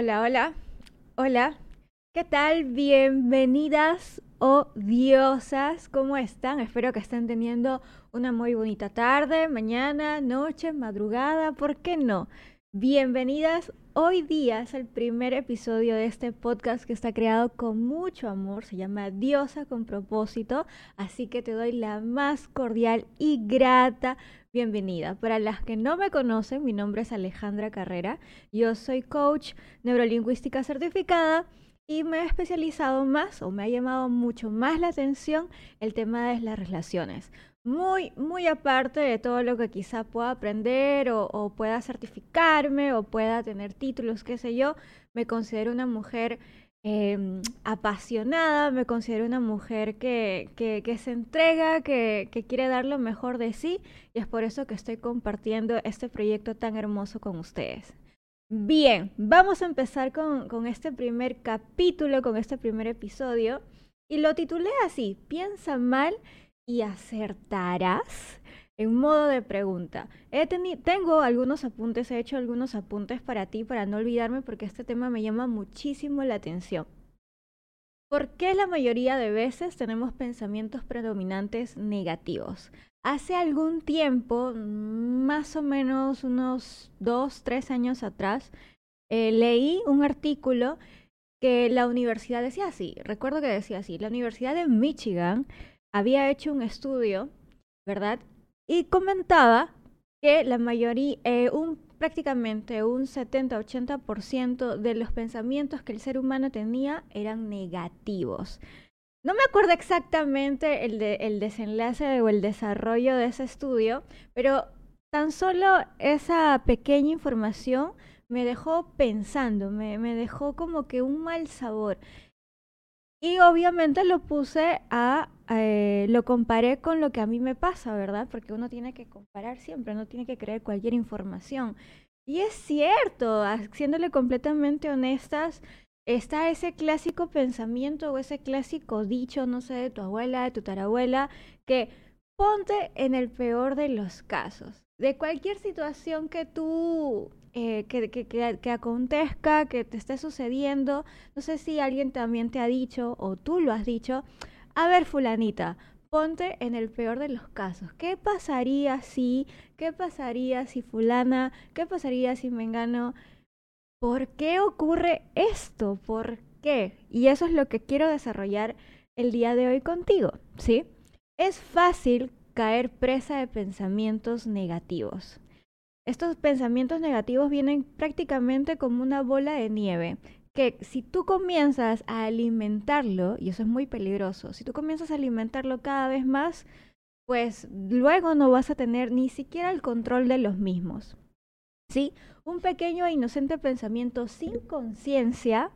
Hola, hola, hola. ¿Qué tal? Bienvenidas o diosas. ¿Cómo están? Espero que estén teniendo una muy bonita tarde, mañana, noche, madrugada, ¿por qué no? Bienvenidas. Hoy día es el primer episodio de este podcast que está creado con mucho amor. Se llama Diosa con propósito. Así que te doy la más cordial y grata bienvenida. Para las que no me conocen, mi nombre es Alejandra Carrera. Yo soy coach neurolingüística certificada y me he especializado más o me ha llamado mucho más la atención el tema de las relaciones. Muy, muy aparte de todo lo que quizá pueda aprender o, pueda certificarme o pueda tener títulos, qué sé yo, me considero una mujer em, apasionada, me considero una mujer que, que, se entrega, que, que, quiere dar lo mejor de sí y es por eso que estoy compartiendo este proyecto tan hermoso con ustedes. Bien, vamos a empezar con, este primer capítulo, con este primer episodio. Y lo titulé así, piensa mal y acertarás en modo de pregunta. Tengo algunos apuntes, he hecho algunos apuntes para ti, para no olvidarme, porque este tema me llama muchísimo la atención. ¿Por qué la mayoría de veces tenemos pensamientos predominantes negativos? Hace algún tiempo, más o menos unos dos, tres años atrás, eh, leí un artículo que la universidad decía así, recuerdo que decía así, la Universidad de Michigan había hecho un estudio, ¿verdad? Y comentaba que la mayoría, eh, un, prácticamente un 70-80% de los pensamientos que el ser humano tenía eran negativos. No me acuerdo exactamente el, de, el desenlace o el desarrollo de ese estudio, pero tan solo esa pequeña información me dejó pensando, me dejó como que un mal sabor. Y obviamente lo puse a, eh, lo comparé con lo que a mí me pasa, ¿verdad? Porque uno tiene que comparar siempre, no tiene que creer cualquier información. Y es cierto, siéndole completamente honestas, está ese clásico pensamiento o ese clásico dicho, no sé, de tu abuela, de tu tarabuela, que ponte en el peor de los casos. De cualquier situación que tú, eh, que, que, que, acontezca, que te esté sucediendo, no sé si alguien también te ha dicho o tú lo has dicho, a ver fulanita, ponte en el peor de los casos. ¿Qué pasaría si, qué pasaría si fulana, qué pasaría si me engano? ¿por qué ocurre esto? ¿Por qué? Y eso es lo que quiero desarrollar el día de hoy contigo, ¿sí? Es fácil caer presa de pensamientos negativos. Estos pensamientos negativos vienen prácticamente como una bola de nieve, que si tú comienzas a alimentarlo, y eso es muy peligroso, si tú comienzas a alimentarlo cada vez más, pues luego no vas a tener ni siquiera el control de los mismos. ¿sí? Un pequeño e inocente pensamiento sin conciencia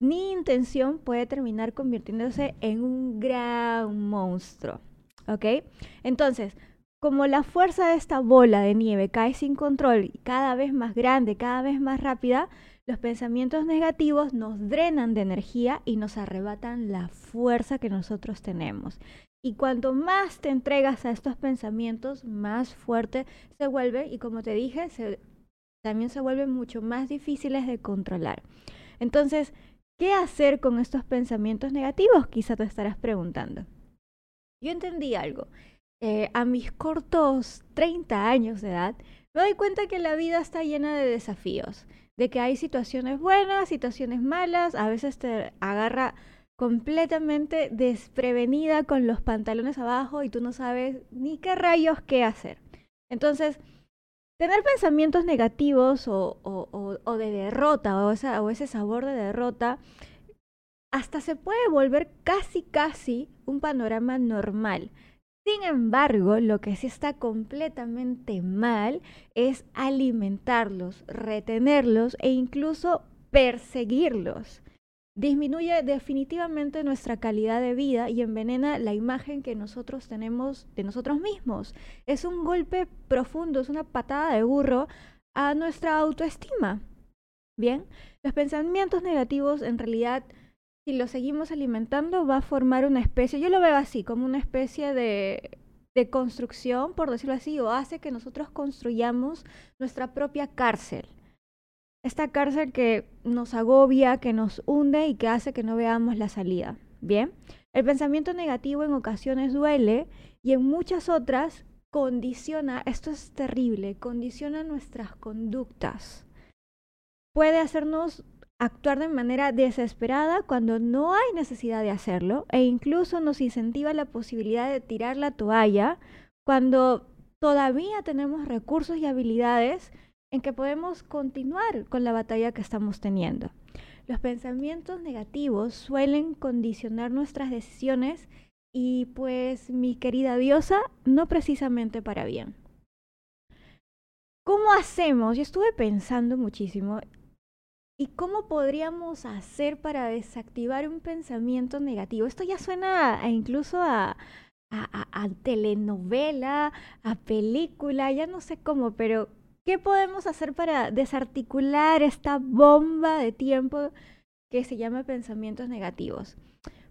ni intención puede terminar convirtiéndose en un gran monstruo, ¿ok? Entonces, como la fuerza de esta bola de nieve cae sin control y cada vez más grande, cada vez más rápida, los pensamientos negativos nos drenan de energía y nos arrebatan la fuerza que nosotros tenemos. Y cuanto más te entregas a estos pensamientos, más fuerte se vuelve y como te dije, también se vuelven mucho más difíciles de controlar. Entonces, ¿qué hacer con estos pensamientos negativos? Quizá te estarás preguntando. Yo entendí algo. Eh, a mis cortos 30 años de edad, me doy cuenta que la vida está llena de desafíos, de que hay situaciones buenas, situaciones malas, a veces te agarra completamente desprevenida con los pantalones abajo y tú no sabes ni qué rayos qué hacer. Entonces, tener pensamientos negativos o, de derrota o, o ese sabor de derrota, hasta se puede volver casi, casi un panorama normal. Sin embargo, lo que sí está completamente mal es alimentarlos, retenerlos e incluso perseguirlos disminuye definitivamente nuestra calidad de vida y envenena la imagen que nosotros tenemos de nosotros mismos. Es un golpe profundo, es una patada de burro a nuestra autoestima. Bien, los pensamientos negativos en realidad, si los seguimos alimentando, va a formar una especie, yo lo veo así, como una especie de, de construcción, por decirlo así, o hace que nosotros construyamos nuestra propia cárcel. esta cárcel que nos agobia, que nos hunde y que hace que no veamos la salida. Bien, el pensamiento negativo en ocasiones duele y en muchas otras condiciona, esto es terrible, condiciona nuestras conductas. Puede hacernos actuar de manera desesperada cuando no hay necesidad de hacerlo e incluso nos incentiva la posibilidad de tirar la toalla cuando todavía tenemos recursos y habilidades en que podemos continuar con la batalla que estamos teniendo. Los pensamientos negativos suelen condicionar nuestras decisiones y pues mi querida diosa, no precisamente para bien. ¿Cómo hacemos? Yo estuve pensando muchísimo ¿Y cómo podríamos hacer para desactivar un pensamiento negativo? Esto ya suena incluso a, a, telenovela, a película, ya no sé cómo, pero ¿qué podemos hacer para desarticular esta bomba de tiempo que se llama pensamientos negativos?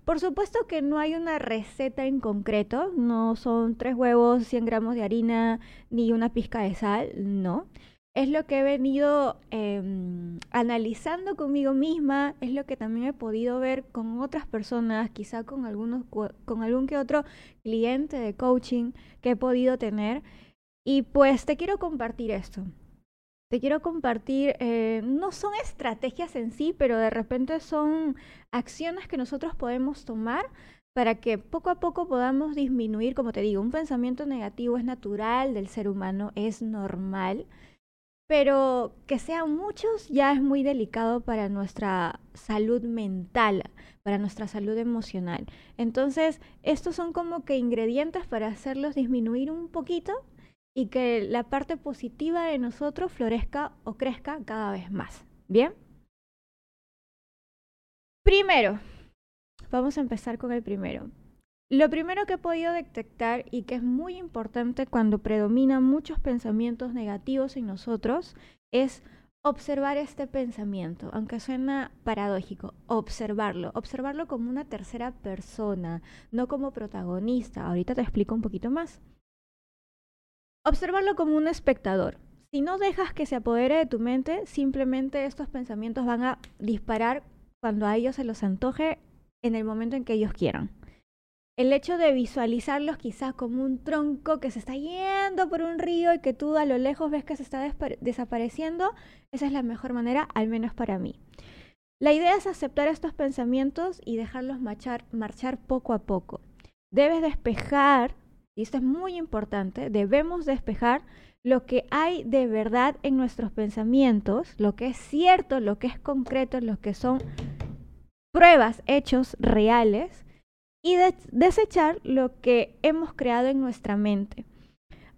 Por supuesto que no hay una receta en concreto, no son tres huevos, 100 gramos de harina ni una pizca de sal, no. Es lo que he venido em, analizando conmigo misma, es lo que también he podido ver con otras personas, quizá con, algunos, con algún que otro cliente de coaching que he podido tener. Y pues te quiero compartir esto te quiero compartir, eh, no son estrategias en sí, pero de repente son acciones que nosotros podemos tomar para que poco a poco podamos disminuir, como te digo, un pensamiento negativo es natural del ser humano, es normal, pero que sean muchos ya es muy delicado para nuestra salud mental, para nuestra salud emocional. Entonces, estos son como que ingredientes para hacerlos disminuir un poquito y que la parte positiva de nosotros florezca o crezca cada vez más. ¿Bien? Primero, vamos a empezar con el primero. Lo primero que he podido detectar y que es muy importante cuando predominan muchos pensamientos negativos en nosotros es observar este pensamiento, aunque suena paradójico, observarlo, observarlo como una tercera persona, no como protagonista. Ahorita te explico un poquito más. Observarlo como un espectador. Si no dejas que se apodere de tu mente, simplemente estos pensamientos van a disparar cuando a ellos se los antoje en el momento en que ellos quieran. El hecho de visualizarlos quizás como un tronco que se está yendo por un río y que tú a lo lejos ves que se está desapareciendo, esa es la mejor manera, al menos para mí. La idea es aceptar estos pensamientos y dejarlos marchar, marchar poco a poco. Debes despejar y esto es muy importante, debemos despejar lo que hay de verdad en nuestros pensamientos, lo que es cierto, lo que es concreto, lo que son pruebas, hechos reales, y desechar lo que hemos creado en nuestra mente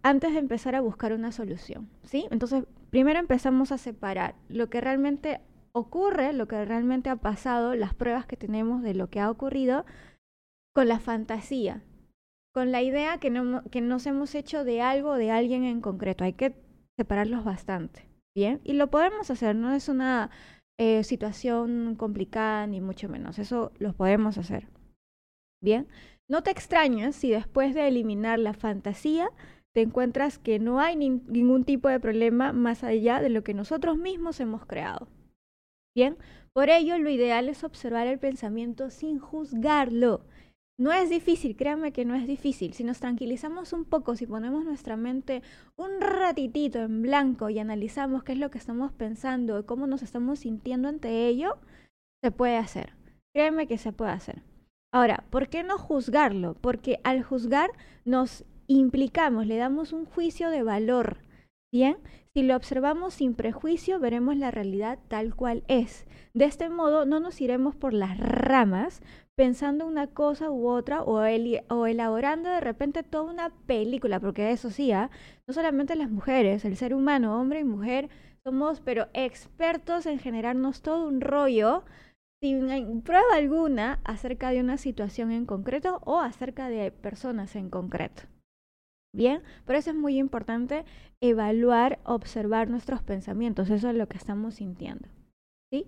antes de empezar a buscar una solución, ¿sí? Entonces, primero empezamos a separar lo que realmente ocurre, lo que realmente ha pasado, las pruebas que tenemos de lo que ha ocurrido, con la fantasía, con la idea que, no, que nos hemos hecho de algo de alguien en concreto. Hay que separarlos bastante, ¿bien? Y lo podemos hacer, no es una eh, situación complicada ni mucho menos, eso lo podemos hacer, ¿bien? No te extrañes si después de eliminar la fantasía te encuentras que no hay ningún tipo de problema más allá de lo que nosotros mismos hemos creado. Bien, por ello lo ideal es observar el pensamiento sin juzgarlo no es difícil, créanme que no es difícil. Si nos tranquilizamos un poco, si ponemos nuestra mente un ratitito en blanco y analizamos qué es lo que estamos pensando y cómo nos estamos sintiendo ante ello, se puede hacer. Créanme que se puede hacer. Ahora, ¿por qué no juzgarlo? Porque al juzgar nos implicamos, le damos un juicio de valor. Bien, si lo observamos sin prejuicio, veremos la realidad tal cual es. De este modo, no nos iremos por las ramas, pensando una cosa u otra o, elaborando de repente toda una película, porque eso sí, ¿ah? no solamente las mujeres, el ser humano, hombre y mujer, somos pero expertos en generarnos todo un rollo sin prueba alguna acerca de una situación en concreto o acerca de personas en concreto. Bien, por eso es muy importante evaluar, observar nuestros pensamientos, eso es lo que estamos sintiendo. ¿sí?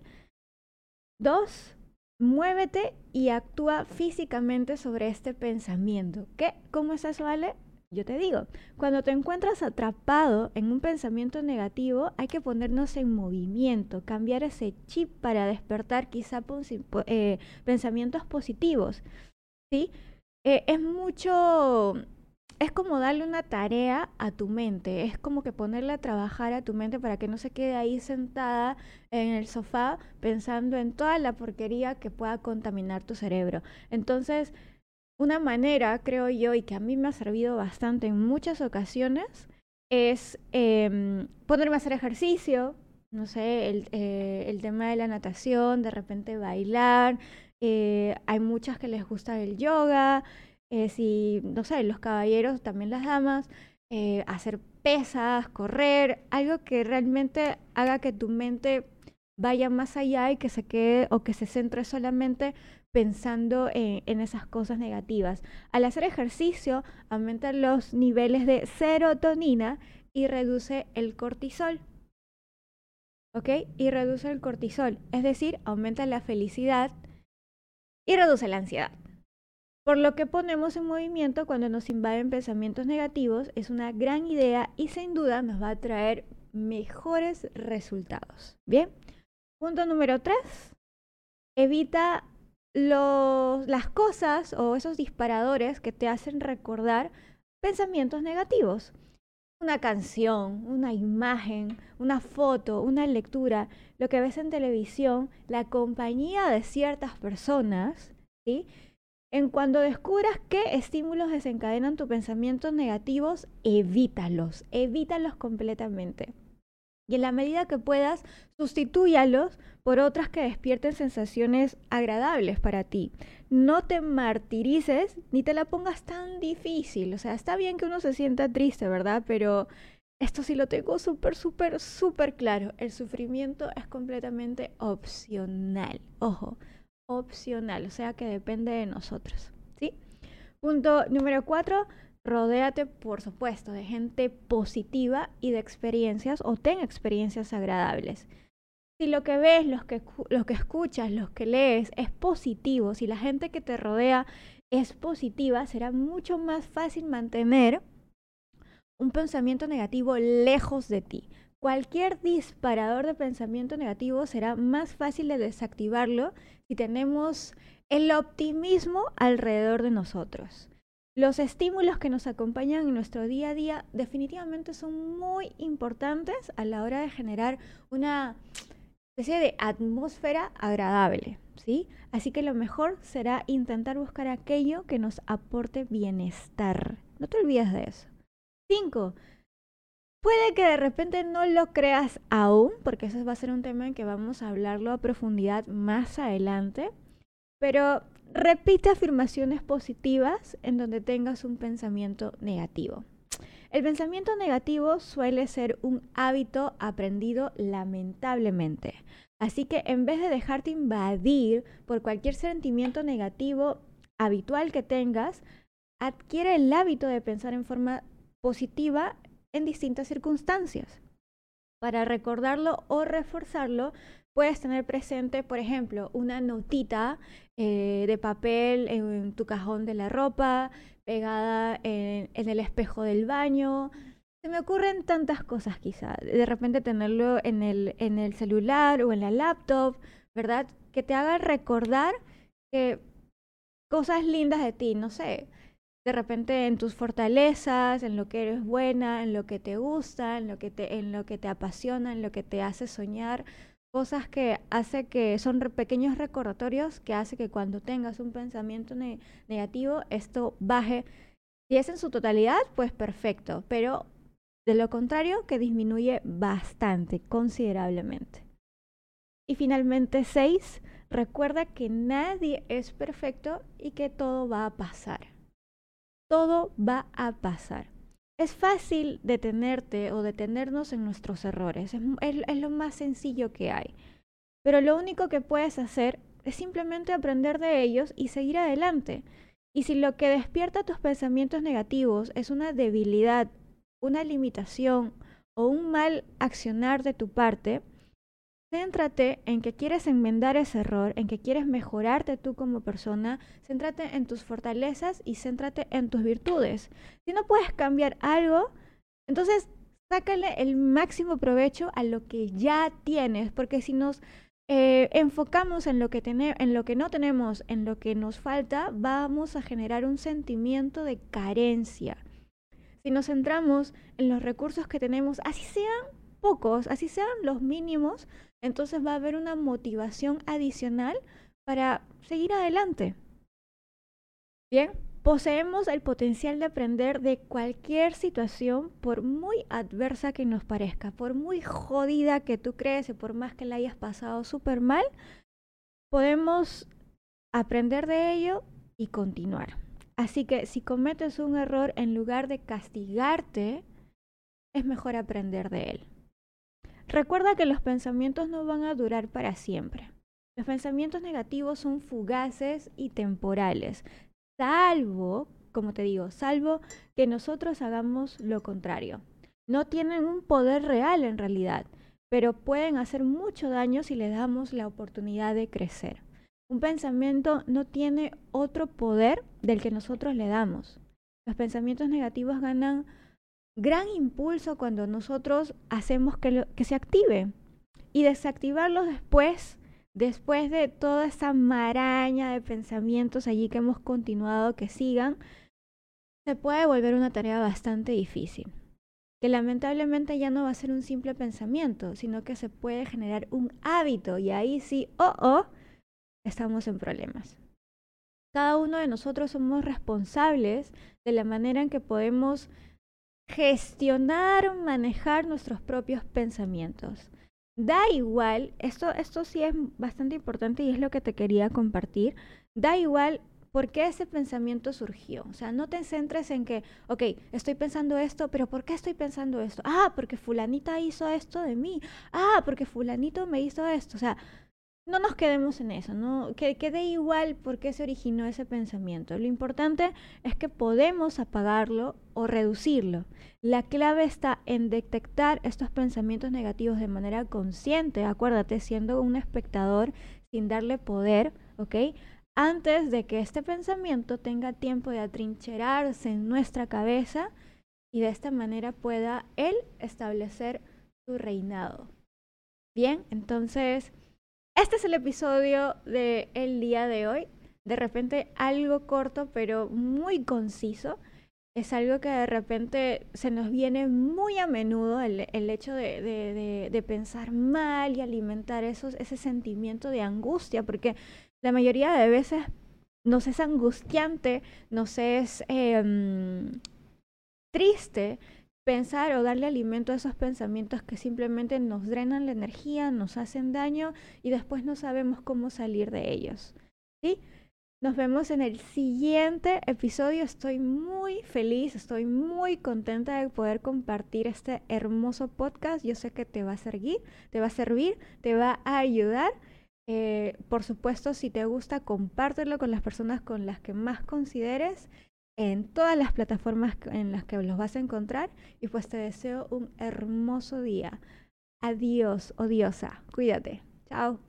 Dos, Muévete y actúa físicamente sobre este pensamiento. ¿Qué? ¿Cómo es eso, Ale? Yo te digo, cuando te encuentras atrapado en un pensamiento negativo, hay que ponernos en movimiento, cambiar ese chip para despertar quizá eh, pensamientos positivos. ¿sí? Eh, es mucho, es como darle una tarea a tu mente, es como que ponerle a trabajar a tu mente para que no se quede ahí sentada en el sofá pensando en toda la porquería que pueda contaminar tu cerebro. Entonces, una manera, creo yo, y que a mí me ha servido bastante en muchas ocasiones, es em, ponerme a hacer ejercicio, no sé, el, eh, el, tema de la natación, de repente bailar, eh, hay muchas que les gusta el yoga, eh, si, no sé, los caballeros, también las damas, hacer pesas, correr, algo que realmente haga que tu mente vaya más allá y que se quede o que se centre solamente pensando en, esas cosas negativas. Al hacer ejercicio, aumenta los niveles de serotonina y reduce el cortisol. ¿Ok? Y reduce el cortisol, es decir, aumenta la felicidad y reduce la ansiedad. Por lo que ponemos en movimiento cuando nos invaden pensamientos negativos es una gran idea y sin duda nos va a traer mejores resultados. Bien, punto número 3. Evita las cosas o esos disparadores que te hacen recordar pensamientos negativos. Una canción, una imagen, una foto, una lectura, lo que ves en televisión, la compañía de ciertas personas, ¿sí? En cuando descubras qué estímulos desencadenan tus pensamientos negativos, evítalos, evítalos completamente. Y en la medida que puedas, sustitúyalos por otras que despierten sensaciones agradables para ti. No te martirices ni te la pongas tan difícil. O sea, está bien que uno se sienta triste, ¿verdad? Pero esto sí lo tengo súper, súper, súper claro. El sufrimiento es completamente opcional. Ojo, opcional. O sea que depende de nosotros. ¿Sí? Punto número cuatro Rodéate, por supuesto, de gente positiva y de experiencias o ten experiencias agradables. Si lo que ves, lo que, que escuchas, lo que lees es positivo, si la gente que te rodea es positiva, será mucho más fácil mantener un pensamiento negativo lejos de ti. Cualquier disparador de pensamiento negativo será más fácil de desactivarlo si tenemos el optimismo alrededor de nosotros. Los estímulos que nos acompañan en nuestro día a día definitivamente son muy importantes a la hora de generar una especie de atmósfera agradable, ¿sí? Así que lo mejor será intentar buscar aquello que nos aporte bienestar. No te olvides de eso. Cinco, Puede que de repente no lo creas aún, porque eso va a ser un tema en que vamos a hablarlo a profundidad más adelante, pero repite afirmaciones positivas en donde tengas un pensamiento negativo. El pensamiento negativo suele ser un hábito aprendido lamentablemente. Así que en vez de dejarte invadir por cualquier sentimiento negativo habitual que tengas, adquiere el hábito de pensar en forma positiva en distintas circunstancias. Para recordarlo o reforzarlo, puedes tener presente, por ejemplo, una notita eh, de papel en, tu cajón de la ropa, pegada en, el espejo del baño. Se me ocurren tantas cosas quizá. De repente tenerlo en el, en el celular o en la laptop, ¿verdad? Que te haga recordar que cosas lindas de ti, no sé. De repente en tus fortalezas, en lo que eres buena, en lo que te gusta, en lo que te, en lo que te apasiona, en lo que te hace soñar cosas que hace que son pequeños recordatorios que hace que cuando tengas un pensamiento negativo esto baje. Si es en su totalidad, pues perfecto, pero de lo contrario que disminuye bastante, considerablemente. Y finalmente, seis, recuerda que nadie es perfecto y que todo va a pasar. Todo va a pasar. Es fácil detenerte o detenernos en nuestros errores, es, lo más sencillo que hay. Pero lo único que puedes hacer es simplemente aprender de ellos y seguir adelante. Y si lo que despierta tus pensamientos negativos es una debilidad, una limitación o un mal accionar de tu parte, Céntrate en que quieres enmendar ese error, en que quieres mejorarte tú como persona, céntrate en tus fortalezas y céntrate en tus virtudes. Si no puedes cambiar algo, entonces sácale el máximo provecho a lo que ya tienes, porque si nos eh, enfocamos en lo, que en lo que no tenemos, en lo que nos falta, vamos a generar un sentimiento de carencia. Si nos centramos en los recursos que tenemos, así sean pocos, así sean los mínimos, entonces va a haber una motivación adicional para seguir adelante. Bien, poseemos el potencial de aprender de cualquier situación, por muy adversa que nos parezca, por muy jodida que tú crees y por más que la hayas pasado súper mal, podemos aprender de ello y continuar. Así que si cometes un error, en lugar de castigarte, es mejor aprender de él. Recuerda que los pensamientos no van a durar para siempre. Los pensamientos negativos son fugaces y temporales, salvo, como te digo, salvo que nosotros hagamos lo contrario. No tienen un poder real en realidad, pero pueden hacer mucho daño si le damos la oportunidad de crecer. Un pensamiento no tiene otro poder del que nosotros le damos. Los pensamientos negativos ganan gran impulso cuando nosotros hacemos que, se active. Y desactivarlos después, después de toda esa maraña de pensamientos allí que hemos continuado que sigan, se puede volver una tarea bastante difícil. Que lamentablemente ya no va a ser un simple pensamiento, sino que se puede generar un hábito y ahí sí, oh, oh, estamos en problemas. Cada uno de nosotros somos responsables de la manera en que podemos gestionar manejar nuestros propios pensamientos. Da igual, esto, esto sí es bastante importante y es lo que te quería compartir, da igual por qué ese pensamiento surgió. O sea, no te centres en que, ok, estoy pensando esto, pero ¿por qué estoy pensando esto? Ah, porque fulanita hizo esto de mí. Ah, porque fulanito me hizo esto. O sea, no nos quedemos en eso, ¿no? Que quede igual por qué se originó ese pensamiento. Lo importante es que podemos apagarlo o reducirlo. La clave está en detectar estos pensamientos negativos de manera consciente, acuérdate, siendo un espectador sin darle poder, ¿ok? Antes de que este pensamiento tenga tiempo de atrincherarse en nuestra cabeza y de esta manera pueda él establecer su reinado. Bien, entonces este es el episodio del el día de hoy. De repente algo corto, pero muy conciso. Es algo que de repente se nos viene muy a menudo el, hecho de, pensar mal y alimentar esos, ese sentimiento de angustia, porque la mayoría de veces nos es angustiante, nos es em, triste pensar o darle alimento a esos pensamientos que simplemente nos drenan la energía, nos hacen daño y después no sabemos cómo salir de ellos. ¿Sí? Nos vemos en el siguiente episodio. Estoy muy feliz, estoy muy contenta de poder compartir este hermoso podcast. Yo sé que te va a servir, te va a servir, te va a ayudar. Eh, por supuesto, si te gusta, compártelo con las personas con las que más consideres en todas las plataformas en las que los vas a encontrar y pues te deseo un hermoso día. Adiós, odiosa. Cuídate. Chao.